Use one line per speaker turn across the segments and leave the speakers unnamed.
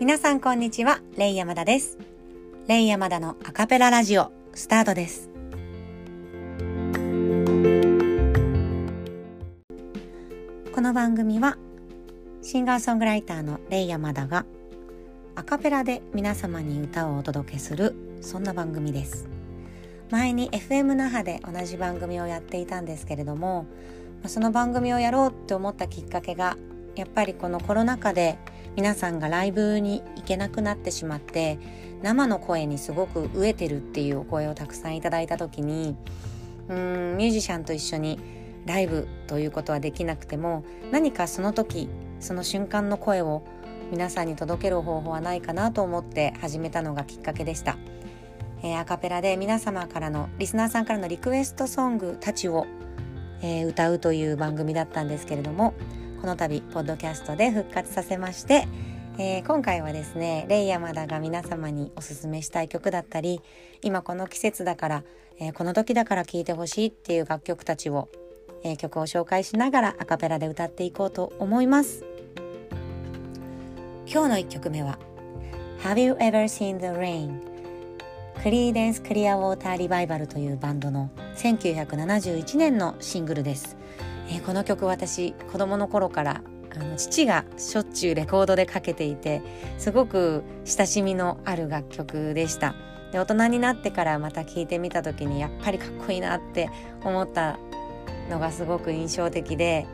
皆さんこんにちは、レイヤマダです。レイヤマダのアカペララジオ、スタートです。この番組は、シンガーソングライターのレイヤマダが、アカペラで皆様に歌をお届けする、そんな番組です。前に FM 那覇で同じ番組をやっていたんですけれども、その番組をやろうって思ったきっかけがやっぱりこのコロナ禍で皆さんがライブに行けなくなってしまって生の声にすごく飢えてるっていうお声をたくさんいただいた時にうんミュージシャンと一緒にライブということはできなくても何かその時その瞬間の声を皆さんに届ける方法はないかなと思って始めたのがきっかけでした、えー、アカペラで皆様からのリスナーさんからのリクエストソングたちを、えー、歌うという番組だったんですけれどもこの度ポッドキャストで復活させまして、えー、今回はですねレイヤマダが皆様におすすめしたい曲だったり今この季節だから、えー、この時だから聴いてほしいっていう楽曲たちを、えー、曲を紹介しながらアカペラで歌っていこうと思います今日の1曲目は Have You Ever Seen the Rain? クリーデンス・クリア・ウォーター・リバイバルというバンドの1971年のシングルですえ、この曲私子供の頃からあの父がしょっちゅうレコードでかけていてすごく親しみのある楽曲でした。で大人になってからまた聴いてみた時にやっぱりかっこいいなって思ったのがすごく印象的で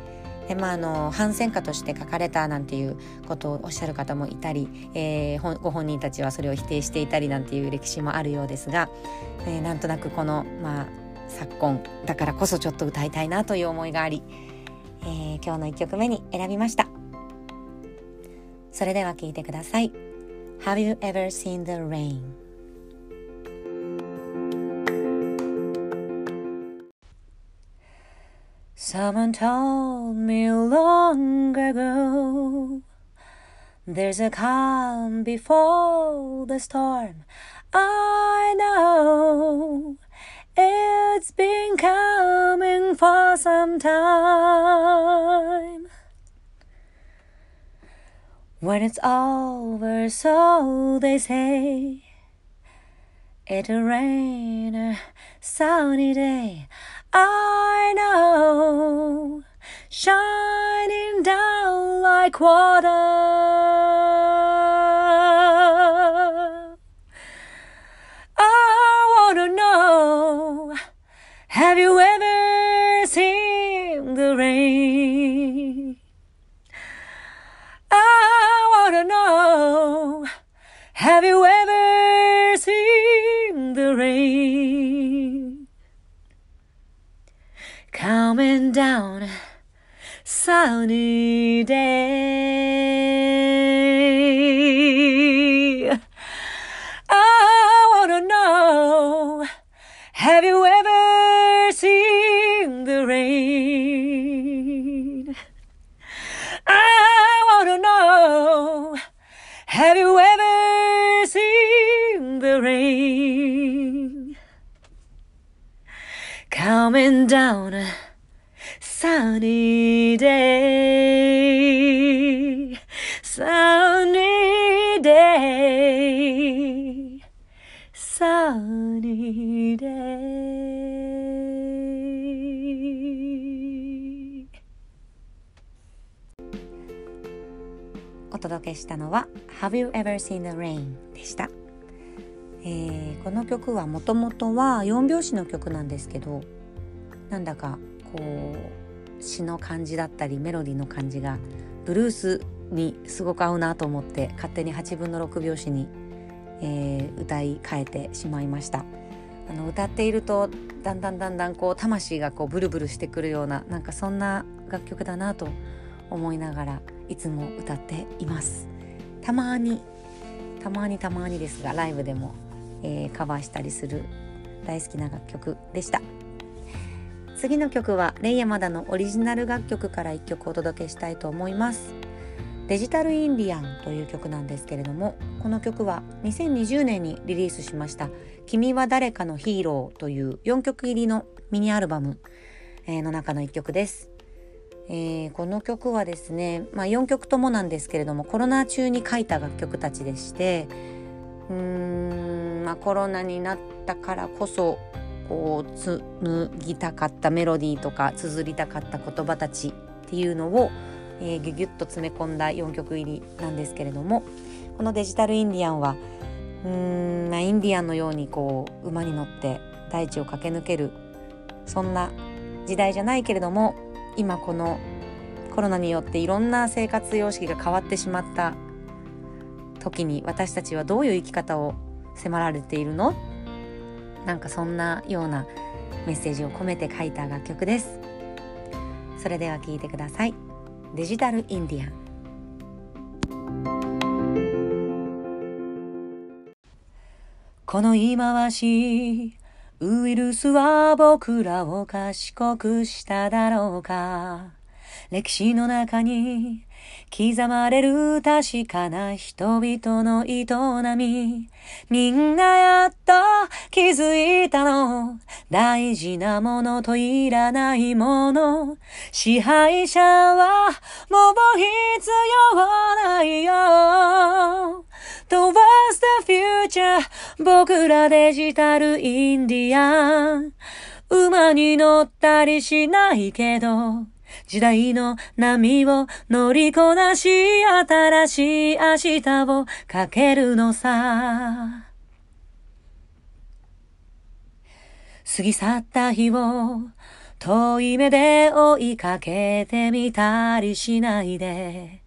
で、まあ、あの反戦歌として書かれたなんていうことをおっしゃる方もいたり、えー、ご本人たちはそれを否定していたりなんていう歴史もあるようですが、えー、なんとなくこの、まあ、昨今だからこそちょっと歌いたいなという思いがあり、えー、今日の1曲目に選びましたそれでは聴いてください Have you ever seen the rain? Someone told me long ago There's a calm before the storm I know coming for some time. When it's over, so they say, it'll rain a sunny day. I know, shining down like water. Coming down sunny day. I wanna know. Have you ever seen the rain. I wanna know, have you ever seen the rain? Coming down sunny day, sunny day, sunny day. お届けしたのは Have You Ever Seen the Rain でした、えー、この曲はもともとは4拍子の曲なんですけどなんだかこう詩の感じだったりメロディーの感じがブルースにすごく合うなと思って勝手に8分の6拍子に、えー、歌い変えてしまいました。あの歌っているとだんだんだんだんこう魂がこうブルブルしてくるようななんかそんな楽曲だなと思いながらいつも歌っています。たまにたまにたまにですがライブでも、えー、カバーしたりする大好きな楽曲でした。次の曲はレイヤマダのオリジナル楽曲から1曲お届けしたいと思います。デジタルインディアンという曲なんですけれどもこの曲は2020年にリリースしました君は誰かのヒーローという4曲入りのミニアルバムの中の1曲です。えー、この曲はですね、まあ、4曲ともなんですけれどもコロナ中に書いた楽曲たちでしてうーん、まあ、コロナになったからこそこう紡ぎたかったメロディーとか綴りたかった言葉たちっていうのを、えー、ギュギュッと詰め込んだ4曲入りなんですけれどもこのデジタルインディアンはうーん、まあ、インディアンのようにこう馬に乗って大地を駆け抜けるそんな時代じゃないけれども今このコロナによっていろんな生活様式が変わってしまった時に私たちはどういう生き方を迫られているの？なんかそんなようなメッセージを込めて書いた楽曲です。それでは聴いてください。デジタルインディアンこの言い回しウイルスは僕らを賢くしただろうか。歴史の中に刻まれる確かな人々の営み。みんなやっと気づいたの。大事なものといらないもの。支配者はもう必要ないよ。Towards the future 僕らデジタルインディアン馬に乗ったりしないけど時代の波を乗りこなし新しい明日をかけるのさ。過ぎ去った日を遠い目で追いかけてみたりしないで。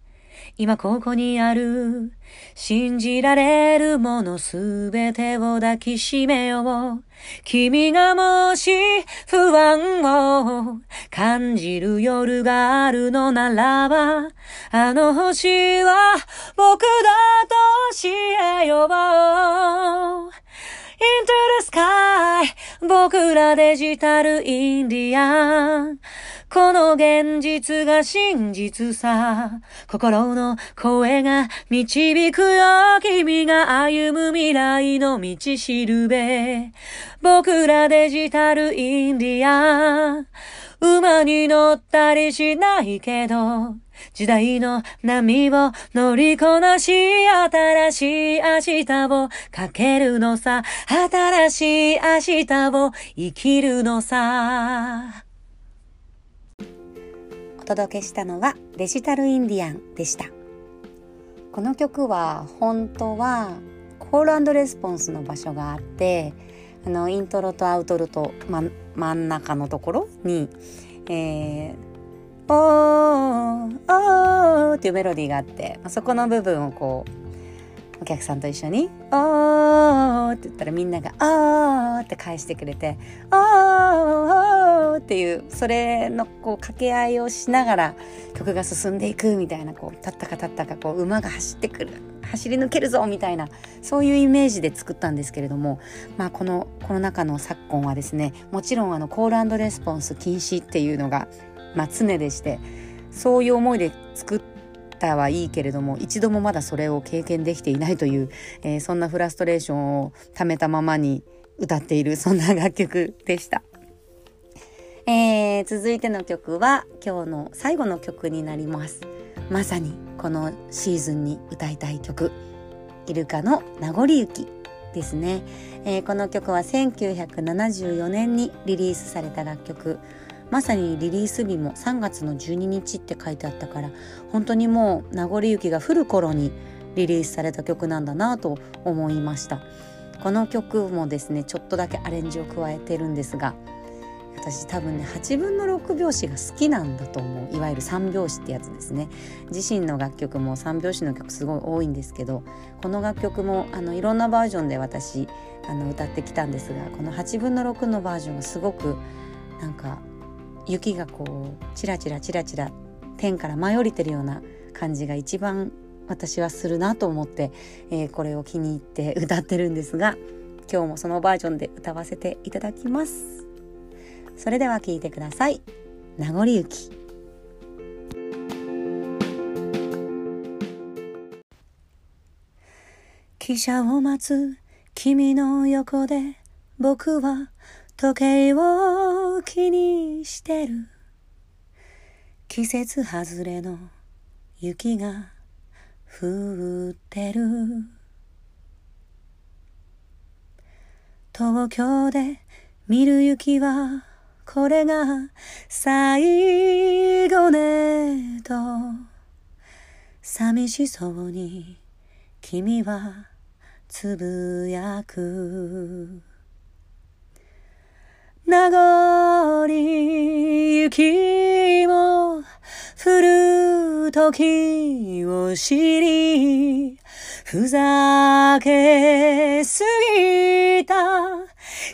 今ここにある信じられるものすべてを抱きしめよう。君がもし不安を感じる夜があるのならば、あの星は僕だと教えよう。Into the sky 僕らデジタルインディアンこの現実が真実さ。心の声が導くよ。君が歩む未来の道しるべ。僕らデジタルインディアン。馬に乗ったりしないけど、時代の波を乗りこなし、新しい明日をかけるのさ。新しい明日を生きるのさ。お届けしたのはデジタルインディアンでしたこの曲は本当はコールレスポンスの場所があってあのイントロとアウトロと、ま、真ん中のところに「えー、おーおー」っていうメロディーがあって、まあ、そこの部分をこうお客さんと一緒に「おー」って言ったらみんなが「おー」って返してくれて「おーおー」っていうそれのこう掛け合いをしながら曲が進んでいくみたいなこうたったかたったかこう馬が走ってくる走り抜けるぞみたいなそういうイメージで作ったんですけれども、まあ、このコロナ禍の昨今はですねもちろんあのコールレスポンス禁止っていうのが、まあ、常でしてそういう思いで作ったはいいけれども一度もまだそれを経験できていないという、えー、そんなフラストレーションをためたままに歌っているそんな楽曲でした。えー、続いての曲は今日の最後の曲になります。まさにこのシーズンに歌いたい曲「イルカの名残雪」ですね、えー、この曲は1974年にリリースされた楽曲まさにリリース日も3月の12日って書いてあったから本当にもう名残雪が降る頃にリリースされた曲なんだなと思いました。この曲もですねちょっとだけアレンジを加えてるんですが私多分ね8分の6拍子が好きなんだと思う。いわゆる3拍子ってやつですね。自身の楽曲も3拍子の曲すごい多いんですけどこの楽曲もあのいろんなバージョンで私あの歌ってきたんですがこの8分の6のバージョンがすごくなんか雪がこうチラチラチラチラ天から舞い降りてるような感じが一番私はするなと思って、えー、これを気に入って歌ってるんですが今日もそのバージョンで歌わせていただきます。それでは聴いてください。名残雪。汽車を待つ君の横で僕は時計を気にしてる。季節外れの雪が降ってる。東京で見る雪はこれが最後ねと。寂しそうに君はつぶやく。名残雪も降る時を知りふざけすぎた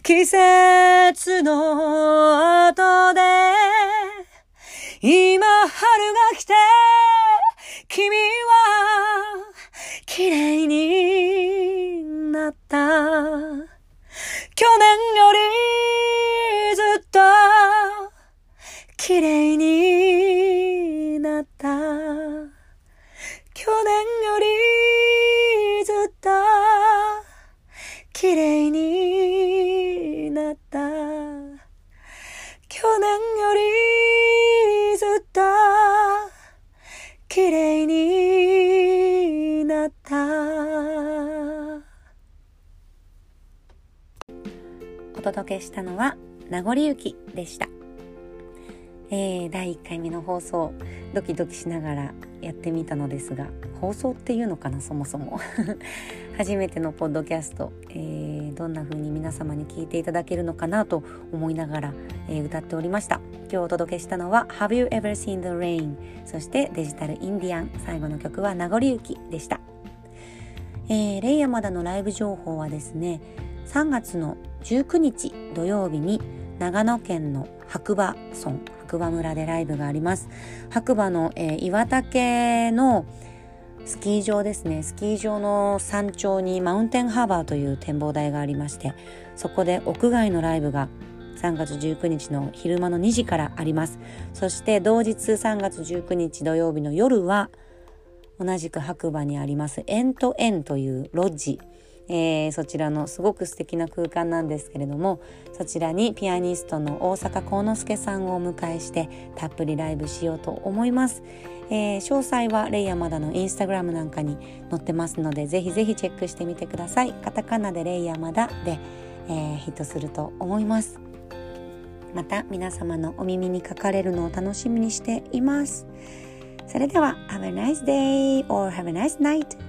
季節の後で今春が来て君は綺麗になった。去年より綺麗になった。去年よりずっと綺麗になった。去年よりずっと綺麗になった。お届けしたのは名残雪でした、えー、第1回目の放送ドキドキしながらやってみたのですが放送っていうのかなそもそも。初めてのポッドキャスト、えー、どんな風に皆様に聞いていただけるのかなと思いながら、えー、歌っておりました。今日お届けしたのは Have You Ever Seen the Rain? そしてデジタルインディアン最後の曲は名残雪でした、えー、レイヤマダのライブ情報はですね3月の19日土曜日に長野県の白馬村白馬村でライブがあります。白馬の、えー、岩岳のスキー場ですね。スキー場の山頂にマウンテンハーバーという展望台がありましてそこで屋外のライブが3月19日の昼間の2時からあります。そして同日3月19日土曜日の夜は同じく白馬にあります。エントエンというロッジ。えー、そちらのすごく素敵な空間なんですけれどもそちらにピアニストの大阪幸之助さんをお迎えしてたっぷりライブしようと思います。えー、詳細はレイヤマダのインスタグラムなんかに載ってますのでぜひぜひチェックしてみてください。カタカナでレイヤマダで、えー、ヒットすると思います。また皆様のお耳にかかれるのを楽しみにしています。それでは Have a nice day or have a nice night